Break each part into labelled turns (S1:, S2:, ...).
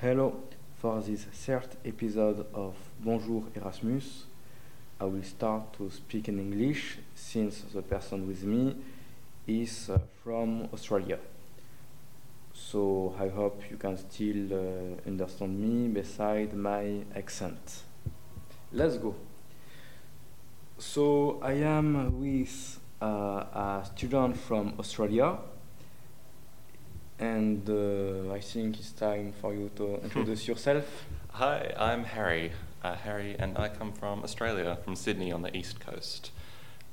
S1: Hello, for this third episode of Bonjour Erasmus, I will start to speak in English since the person with me is uh, from Australia. So I hope you can still uh, understand me beside my accent. Let's go. So I am with uh, a student from Australia and uh, I think it's time for you to introduce yourself.
S2: Hi, I'm Harry. Uh, Harry, and I come from Australia, from Sydney on the east coast.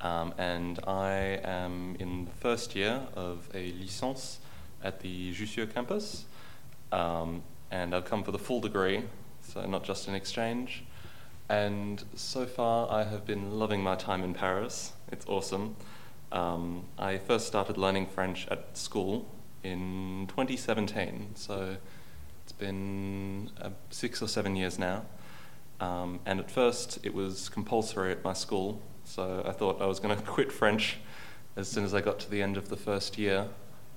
S2: Um, and I am in the first year of a licence at the Jussieu campus. Um, and I've come for the full degree, so not just an exchange. And so far, I have been loving my time in Paris. It's awesome. Um, I first started learning French at school in 2017, so it's been uh, six or seven years now. Um, and at first, it was compulsory at my school, so I thought I was going to quit French as soon as I got to the end of the first year.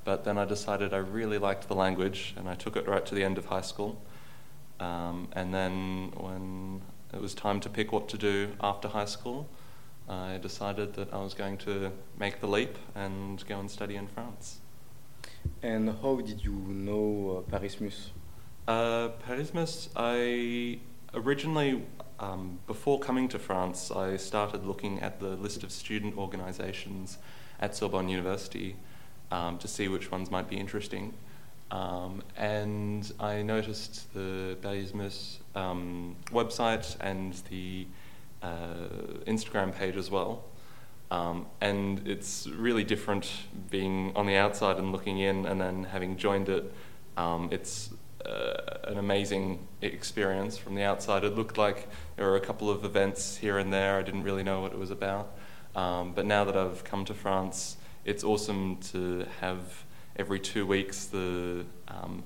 S2: But then I decided I really liked the language, and I took it right to the end of high school. Um, and then, when it was time to pick what to do after high school, I decided that I was going to make the leap and go and study in France.
S1: And how did you know uh, Parismus?
S2: Uh, Parismus, I originally, um, before coming to France, I started looking at the list of student organizations at Sorbonne University um, to see which ones might be interesting. Um, and I noticed the Parismus um, website and the uh, Instagram page as well. Um, and it's really different being on the outside and looking in, and then having joined it. Um, it's uh, an amazing experience from the outside. It looked like there were a couple of events here and there. I didn't really know what it was about. Um, but now that I've come to France, it's awesome to have every two weeks the um,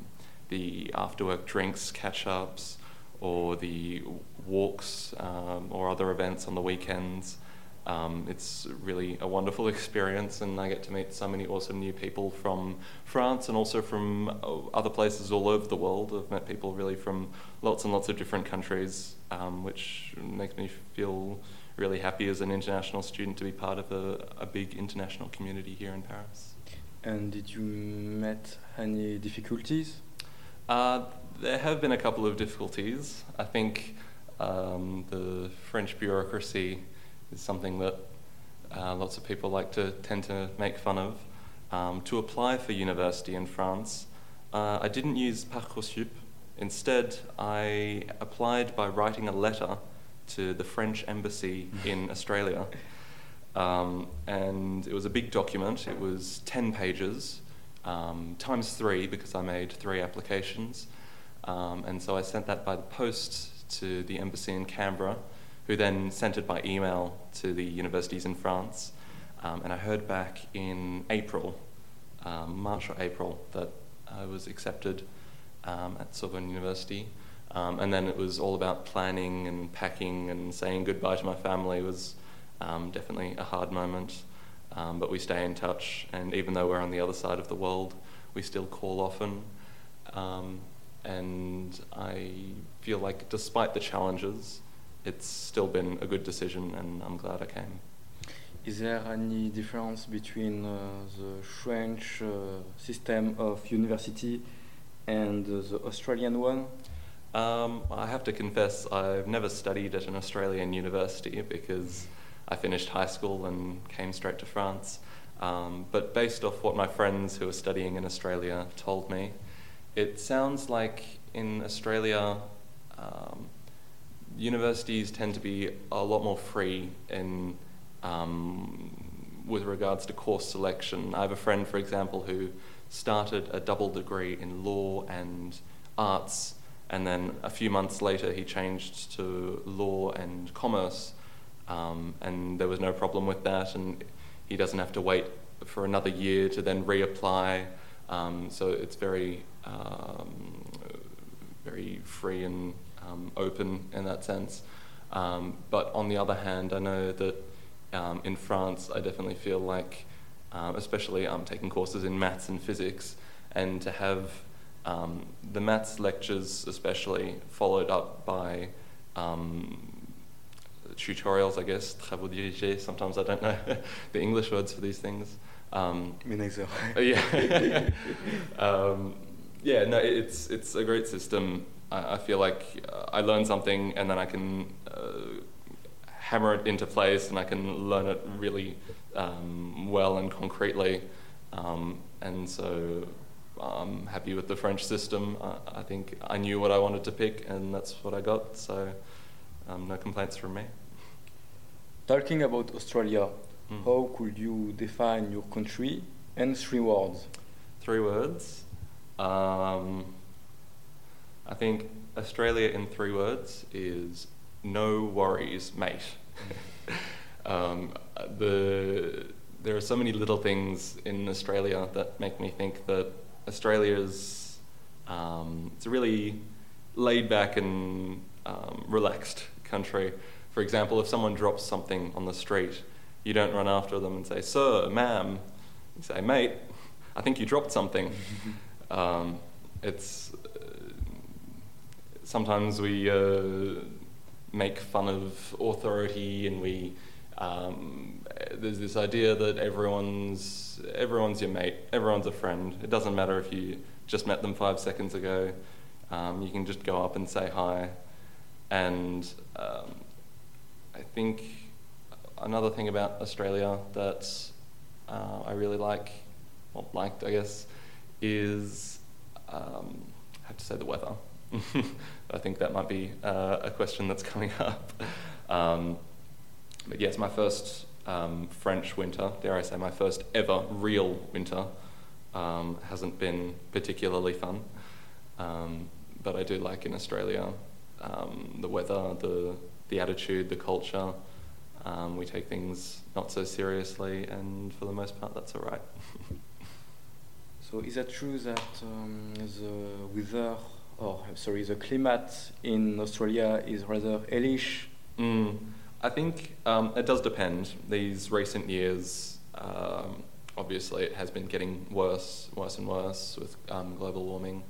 S2: the after work drinks, catch ups, or the walks um, or other events on the weekends. Um, it's really a wonderful experience, and I get to meet so many awesome new people from France and also from uh, other places all over the world. I've met people really from lots and lots of different countries, um, which makes me feel really happy as an international student to be part of a, a big international community here in Paris.
S1: And did you met any difficulties?
S2: Uh, there have been a couple of difficulties. I think um, the French bureaucracy is something that uh, lots of people like to tend to make fun of. Um, to apply for university in France, uh, I didn't use Parcoursup. Instead, I applied by writing a letter to the French embassy in Australia. Um, and it was a big document, it was 10 pages, um, times three, because I made three applications. Um, and so I sent that by the post to the embassy in Canberra who then sent it by email to the universities in France. Um, and I heard back in April, um, March or April, that I was accepted um, at Sorbonne University. Um, and then it was all about planning and packing and saying goodbye to my family it was um, definitely a hard moment. Um, but we stay in touch, and even though we're on the other side of the world, we still call often. and I feel like, despite the challenges, it's still been a good decision, and I'm glad I came.
S1: Is there any difference between uh, the French uh, system of university and uh, the Australian one?
S2: Um, I have to confess, I've never studied at an Australian university because I finished high school and came straight to France. Um, but based off what my friends who are studying in Australia told me, it sounds like in Australia, um, universities tend to be a lot more free in um, with regards to course selection. I have a friend, for example, who started a double degree in law and arts, and then a few months later he changed to law and commerce, um, and there was no problem with that, and he doesn't have to wait for another year to then reapply. Um, so it's very, um, very free and um, open in that sense. Um, but on the other hand, I know that um, in France, I definitely feel like, um, especially I'm taking courses in maths and physics, and to have Um, the maths lectures, especially, followed up by um, tutorials, I guess, travaux dirigés. Sometimes I don't know the English words for these things. Um, yeah, um, yeah. No, it's it's a great system. I, I feel like uh, I learn something and then I can uh, hammer it into place and I can learn it really um, well and concretely. Um, and so I'm happy with the French system. I, I think I knew what I wanted to pick and that's what I got. So um, no complaints from me.
S1: Talking about Australia,
S2: Mm.
S1: how could you define your country in three words?
S2: Three words. Um, I think Australia in three words is no worries, mate. um, the there are so many little things in Australia that make me think that Australia's um, it's a really laid back and um, relaxed country. For example, if someone drops something on the street, you don't run after them and say, "Sir, ma'am." You say, "Mate, I think you dropped something." um, it's sometimes we uh, make fun of authority and we um, there's this idea that everyone's everyone's your mate, everyone's a friend. It doesn't matter if you just met them five seconds ago. Um, you can just go up and say hi. And um, I think another thing about Australia that uh, I really like, well, liked, I guess, is um, I have to say the weather. I think that might be uh, a question that's coming up. Um, but yes, my first um, French winter, dare I say, my first ever real winter, um, hasn't been particularly fun. Um, but I do like in Australia um, the weather, the the attitude, the culture. Um, we take things not so seriously, and for the most part, that's all right.
S1: So is it true that the weather, or sorry, the climate in Australia is rather hellish?
S2: Mm, I think um, it does depend. These recent years, um, obviously, it has been getting worse, worse and worse with um, global warming.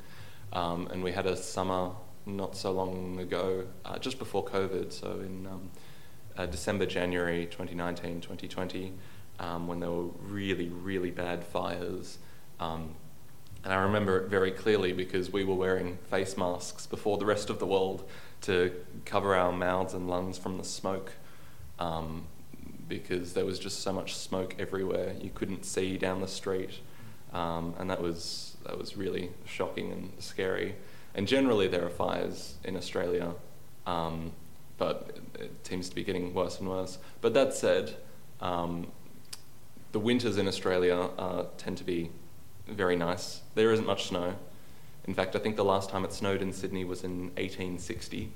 S2: Um, and we had a summer not so long ago, uh, just before COVID, so in um, uh, December, January 2019, 2020, um, when there were really, really bad fires. Um, and I remember it very clearly because we were wearing face masks before the rest of the world to cover our mouths and lungs from the smoke um, because there was just so much smoke everywhere. You couldn't see down the street. Um, and that was, that was really shocking and scary. And generally, there are fires in Australia, um, but it, it seems to be getting worse and worse. But that said, um, the winters in Australia uh, tend to be very nice. There isn't much snow. In fact, I think the last time it snowed in Sydney was in 1860.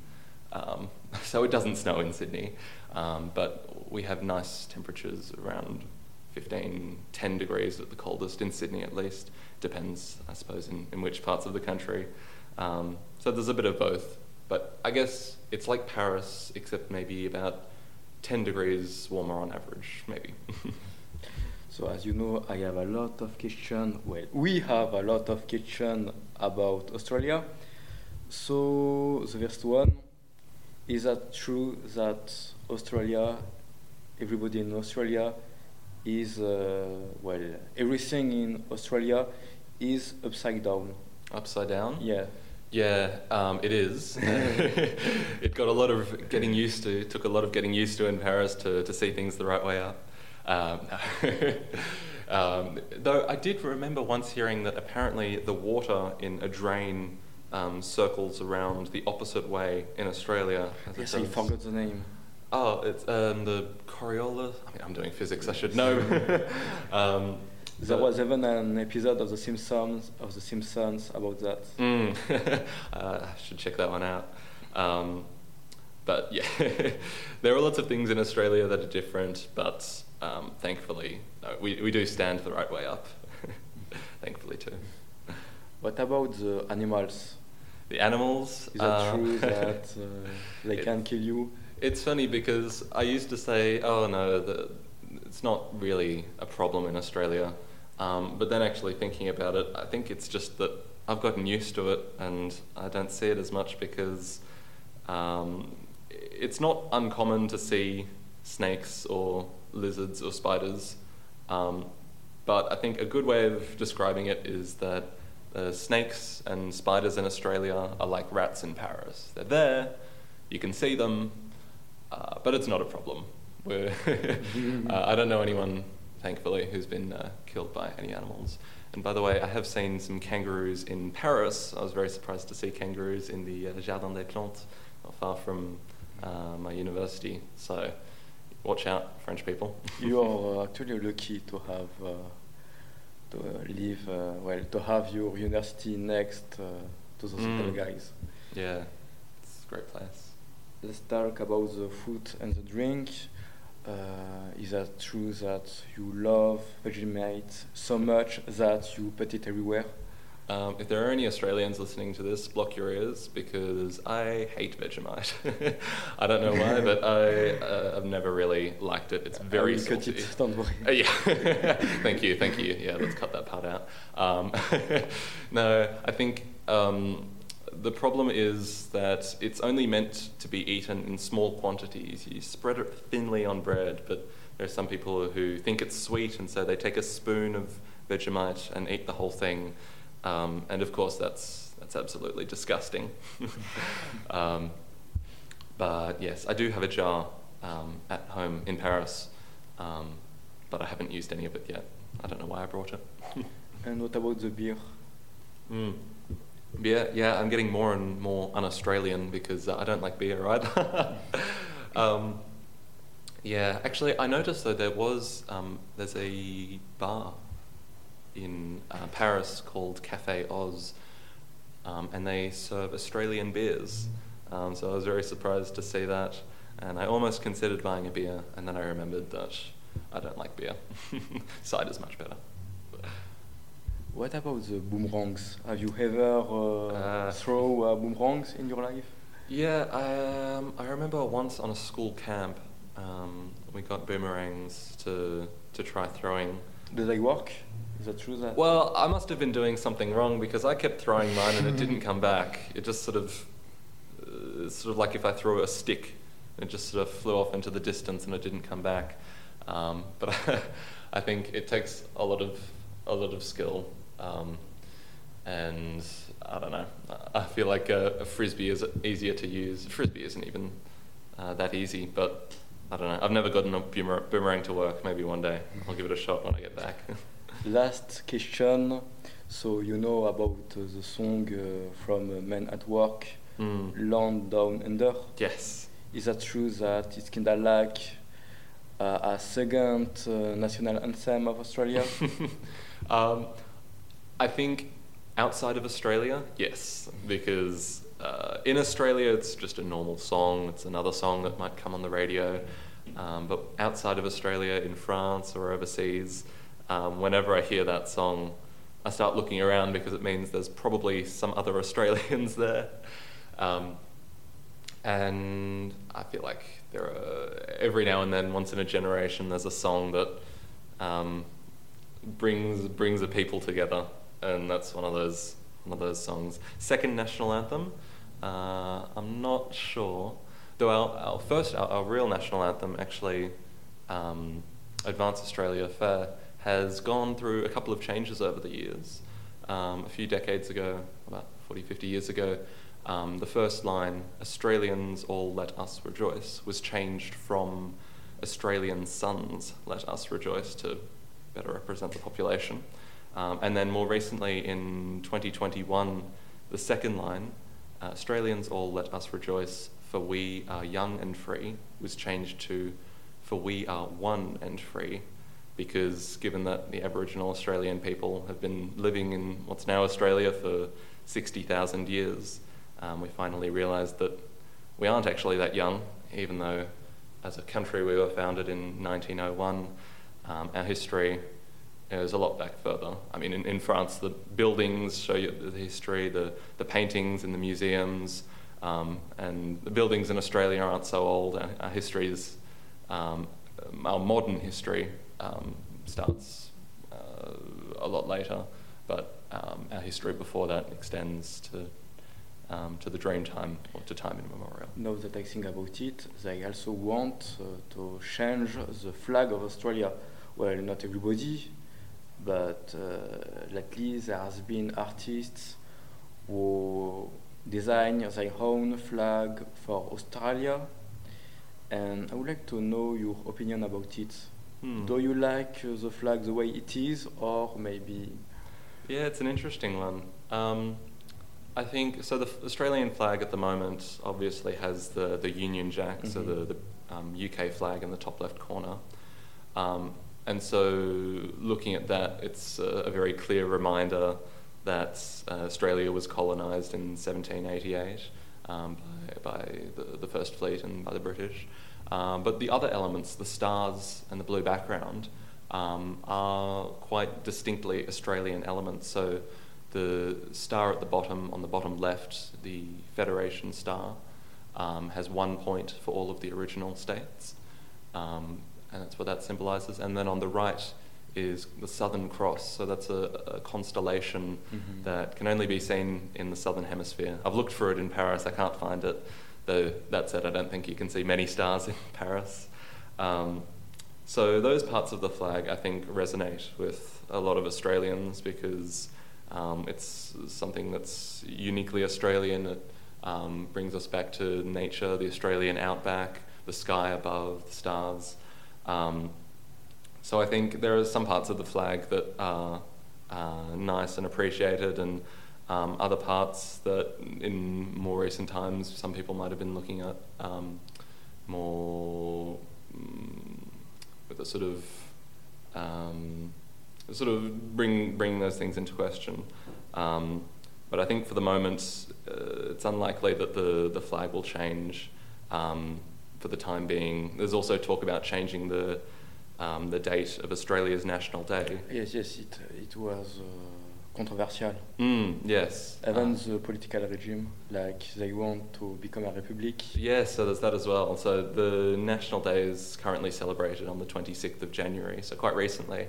S2: Um, so it doesn't snow in Sydney, um, but we have nice temperatures around 15, 10 degrees at the coldest in Sydney at least. Depends, I suppose, in, in which parts of the country. Um, so there's a bit of both. But I guess it's like Paris, except maybe about 10 degrees warmer on average, maybe.
S1: So as you know, I have a lot of questions. Well, we have a lot of questions about Australia. So the first one is that true that Australia, everybody in Australia, is uh, well, everything in Australia is upside down.
S2: Upside down?
S1: Yeah.
S2: Yeah, um, it is. it got a lot of getting used to, took a lot of getting used to in Paris to, to see things the right way up. Um, um, though I did remember once hearing that apparently the water in a drain um, circles around the opposite way in Australia. as
S1: Yes, I forgot the name.
S2: Oh, it's um, the Coriolis. I mean, I'm doing physics. I should know. um,
S1: There was even an episode of The Simpsons of The Simpsons about that.
S2: Mm. uh, I should check that one out. Um, but yeah, there are lots of things in Australia that are different, but um, thankfully, no, we, we do stand the right way up. thankfully, too.
S1: What about the animals?
S2: The animals.
S1: Is that
S2: uh,
S1: true that uh, they can kill you?
S2: It's funny because I used to say, oh no, the, it's not really a problem in Australia. Um, but then actually thinking about it, I think it's just that I've gotten used to it, and I don't see it as much because um, it's not uncommon to see snakes or lizards or spiders. Um, but I think a good way of describing it is that the snakes and spiders in Australia are like rats in Paris. They're there, you can see them, uh, but it's not a problem. uh, I don't know anyone, thankfully, who's been uh, killed by any animals. And by the way, I have seen some kangaroos in Paris. I was very surprised to see kangaroos in the uh, Jardin des Plantes, not far from uh, my university. So watch out, French people.
S1: you are uh, actually lucky to have uh, to live uh, well to have your university next uh, to those
S2: Mm.
S1: guys.
S2: Yeah, it's a great place.
S1: Let's talk about the food and the drink. Uh, is that true that you love Vegemite so much that you put it everywhere?
S2: Um, if there are any Australians listening to this, block your ears because I hate Vegemite. I don't know why, but I, uh, I've never really liked it. It's very
S1: I will cut
S2: salty.
S1: it. Don't worry.
S2: Uh, yeah, thank you, thank you. Yeah, let's cut that part out. Um, no, I think um, the problem is that it's only meant to be eaten in small quantities. You spread it thinly on bread, but there are some people who think it's sweet, and so they take a spoon of Vegemite and eat the whole thing. Um, and of course, that's that's absolutely disgusting. um, but yes, I do have a jar um, at home in Paris, um, but I haven't used any of it yet. I don't know why I brought it.
S1: And what about the beer?
S2: Mm. Beer, yeah, I'm getting more and more un-Australian because uh, I don't like beer either. um, yeah, actually, I noticed though there was um, there's a bar in uh, Paris called Cafe Oz, um, and they serve Australian beers. Um, so I was very surprised to see that, and I almost considered buying a beer, and then I remembered that I don't like beer. Cider's much better.
S1: What about the boomerangs? Have you ever uh,
S2: Uh,
S1: throw uh, boomerangs in your life?
S2: Yeah, I, um, I remember once on a school camp, um, we got boomerangs to to try throwing.
S1: Do they work? Is that true? That
S2: Well, I must have been doing something wrong because I kept throwing mine and it didn't come back. It just sort of, uh, sort of like if I threw a stick, it just sort of flew off into the distance and it didn't come back. Um, but I think it takes a lot of a lot of skill, um, and I don't know. I feel like a, a frisbee is easier to use. Frisbee isn't even uh, that easy, but I don't know. I've never gotten a boomer- boomerang to work. Maybe one day I'll give it a shot when I get back.
S1: Last question. So you know about uh, the song uh, from uh, Men at Work,
S2: Mm.
S1: Land Down Under.
S2: Yes.
S1: Is that true that it's kind of like uh, a second uh, national anthem of Australia?
S2: um, I think outside of Australia, yes, because uh, in Australia it's just a normal song. It's another song that might come on the radio. Um, but outside of Australia, in France or overseas, um, whenever I hear that song, I start looking around because it means there's probably some other Australians there. Um, and I feel like there are every now and then, once in a generation, there's a song that um, brings brings the people together, and that's one of those one of those songs. Second national anthem, uh, I'm not sure. Though our, our first our, our real national anthem actually, um, Advance Australia Fair has gone through a couple of changes over the years. Um, a few decades ago, about 40, 50 years ago, um, the first line, Australians all let us rejoice, was changed from Australian sons let us rejoice to better represent the population. Um, and then more recently in 2021, the second line, uh, Australians all let us rejoice, for we are young and free, was changed to for we are one and free, because given that the Aboriginal Australian people have been living in what's now Australia for 60,000 years, um, we finally realised that we aren't actually that young, even though as a country we were founded in 1901. Um, our history is a lot back further. I mean, in, in France, the buildings show you the history, the, the paintings in the museums, um, and the buildings in Australia aren't so old. Our, our history is, um, our modern history um, starts uh, a lot later, but um, our history before that extends to um, to the dream time or to time immemorial.
S1: Now that I think about it, they also want uh, to change the flag of Australia. Well, not everybody, but uh, lately there has been artists who design their own flag for Australia, and I would like to know your opinion about it.
S2: Hmm.
S1: Do you like uh, the flag the way it is, or maybe?
S2: Yeah, it's an interesting one. Um, I think so. The Australian flag at the moment obviously has the, the Union Jack, so
S1: Mhm.
S2: the, the um, UK flag in the top left corner. Um, and so, looking at that, it's a, a very clear reminder that uh, Australia was colonised in 1788 um, by, by the, the First Fleet and by the British. Um, but the other elements, the stars and the blue background, um, are quite distinctly Australian elements. So the star at the bottom, on the bottom left, the Federation star, um, has one point for all of the original states, um, and that's what that symbolises. And then on the right is the Southern Cross, so that's a, a constellation
S1: Mhm.
S2: that can only be seen in the Southern Hemisphere. I've looked for it in Paris, I can't find it, though that said, I don't think you can see many stars in Paris. Um, so those parts of the flag, I think, resonate with a lot of Australians because um, it's something that's uniquely Australian. It um, brings us back to nature, the Australian outback, the sky above, the stars. Um, so I think there are some parts of the flag that are uh, nice and appreciated, and um, other parts that, in more recent times, some people might have been looking at um, more mm, with a sort of um, sort of bring bring those things into question. Um, but I think for the moment, uh, it's unlikely that the the flag will change um, for the time being. There's also talk about changing the um, the date of Australia's National Day.
S1: Yes, yes, it, it was uh, controversial.
S2: Mm, yes.
S1: Even
S2: Uh,
S1: the political regime, like they want to become a republic.
S2: Yes, so there's that as well. So the National Day is currently celebrated on the 26th of January, so quite recently.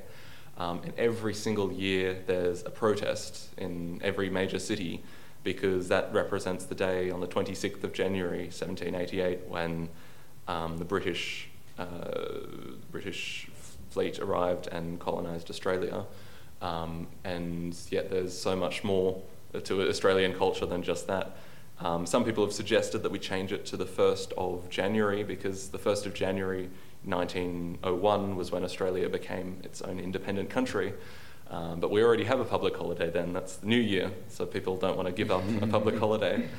S2: Um, and every single year there's a protest in every major city because that represents the day on the 26th of January 1788 when um, the British, uh, British fleet arrived and colonised Australia. Um, and yet there's so much more to Australian culture than just that. Um, some people have suggested that we change it to the 1st of January because the 1st of January 1901 was when Australia became its own independent country. Um, but we already have a public holiday then, that's the new year, so people don't want to give up a public holiday.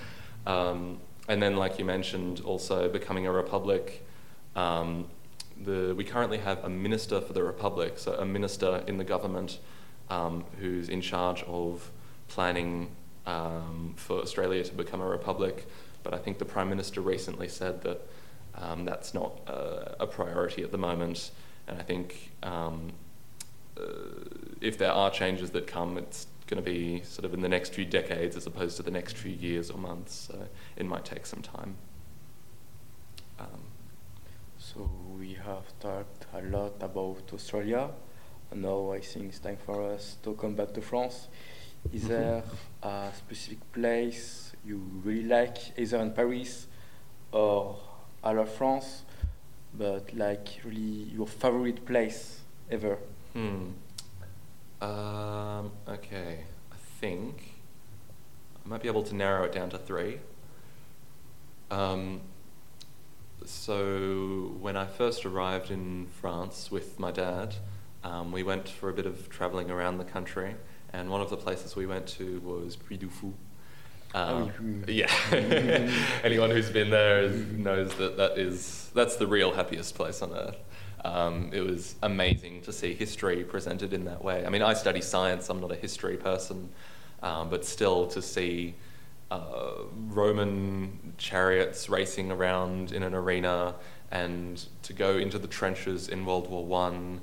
S2: Um, and then, like you mentioned, also becoming a republic. Um, the, we currently have a minister for the republic, so a minister in the government um, who's in charge of planning um, for Australia to become a republic. But I think the Prime Minister recently said that um, that's not a priority at the moment. And I think um, uh, if there are changes that come, it's going to be sort of in the next few decades as opposed to the next few years or months. So it might take some time. Um,
S1: So we have talked a lot about Australia. And now I think it's time for us to come back to France. Is
S2: Mhm.
S1: there a specific place you really like, either in Paris or all of France, but like really your favorite place ever?
S2: Hmm. I think I might be able to narrow it down to three. Um, so when I first arrived in France with my dad, um, we went for a bit of traveling around the country, and one of the places we went to was Puy du Fou. Um,
S1: Oh,
S2: yeah, anyone who's been there is, knows that that is that's the real happiest place on earth. Um, it was amazing to see history presented in that way. I mean, I study science; I'm not a history person, um, but still to see uh, Roman chariots racing around in an arena, and to go into the trenches in World War One,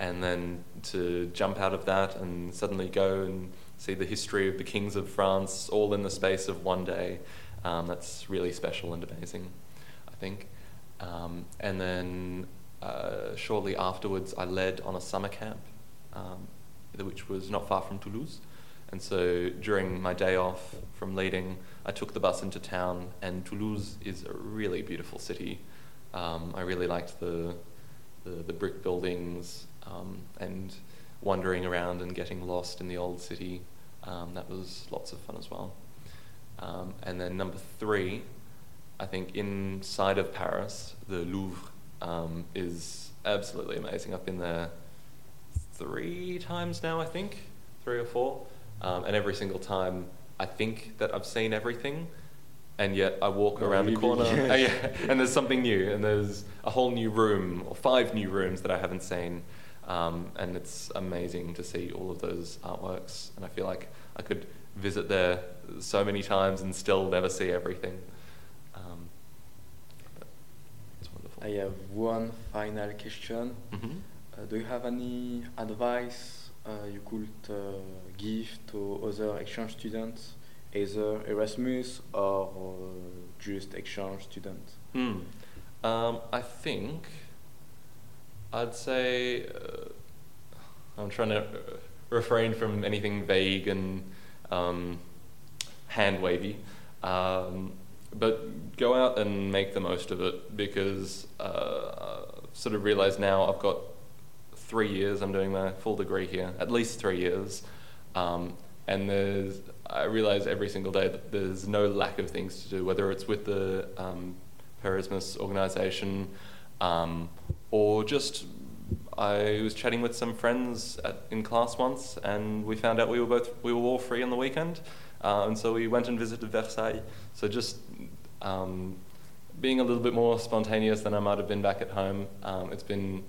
S2: and then to jump out of that and suddenly go and see the history of the kings of France all in the space of one day. Um, that's really special and amazing, I think. Um, and then uh, shortly afterwards, I led on a summer camp, um, which was not far from Toulouse. And so during my day off from leading, I took the bus into town, and Toulouse is a really beautiful city. Um, I really liked the, the, the brick buildings um, and wandering around and getting lost in the old city. Um, that was lots of fun as well. Um, and then number three, I think inside of Paris, the Louvre um, is absolutely amazing. I've been there three times now, I think, three or four. Um, and every single time, I think that I've seen everything, and yet I walk
S1: Oh,
S2: around the corner, uh, yeah, and there's something new, and there's a whole new room or five new rooms that I haven't seen, um, and it's amazing to see all of those artworks. And I feel like I could visit there so many times and still never see everything. Um, but it's wonderful.
S1: I have one final question.
S2: Mhm.
S1: Uh, do you have any advice uh, you could uh, give to other exchange students, either Erasmus or uh, just exchange students?
S2: Hmm. Um, I think I'd say uh, I'm trying to uh, refrain from anything vague and um, hand wavy, um, but go out and make the most of it because uh, I've sort of realised now I've got three years. I'm doing my full degree here, at least three years, um, and there's I realise every single day that there's no lack of things to do, whether it's with the um, Parismus organisation um, or just I was chatting with some friends at, in class once, and we found out we were both we were all free on the weekend, uh, and so we went and visited Versailles. So just um, being a little bit more spontaneous than I might have been back at home. Um, it's been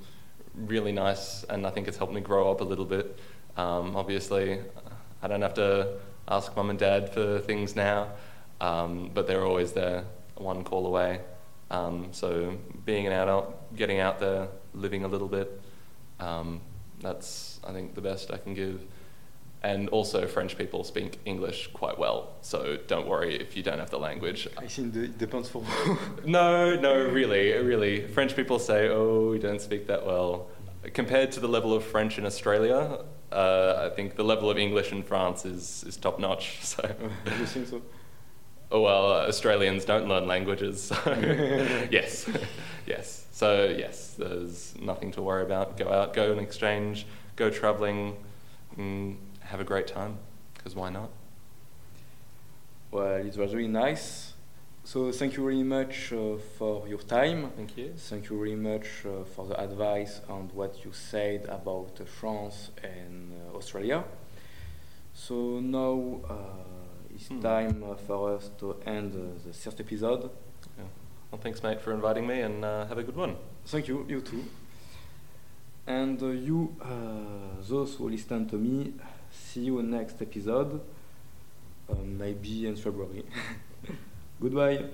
S2: really nice, and I think it's helped me grow up a little bit. Um, obviously, I don't have to ask mum and dad for things now, um, but they're always there, one call away. Um, so being an adult, getting out there, living a little bit, um, that's I think the best I can give. And also, French people speak English quite well, so don't worry if you don't have the language.
S1: I think it depends for.
S2: No, no, really, really. French people say, "Oh, we don't speak that well." Compared to the level of French in Australia, uh, I think the level of English in France is is top notch. So,
S1: you think so?
S2: oh well, Australians don't learn languages. So yes, yes. So yes, there's nothing to worry about. Go out, go and exchange, go traveling, and have a great time. Because why not?
S1: Well, it was really nice. So thank you very much uh, for your time.
S2: Thank you.
S1: Thank you very much uh, for the advice and what you said about uh, France and uh, Australia. So now uh, it's
S2: Hmm.
S1: time uh, for us to end the third episode.
S2: Yeah. Well, thanks, mate, for inviting me, and uh, have a good one.
S1: Thank you, you too. And uh, you, uh, those who listen to me, see you in next episode, uh, maybe in February. Goodbye.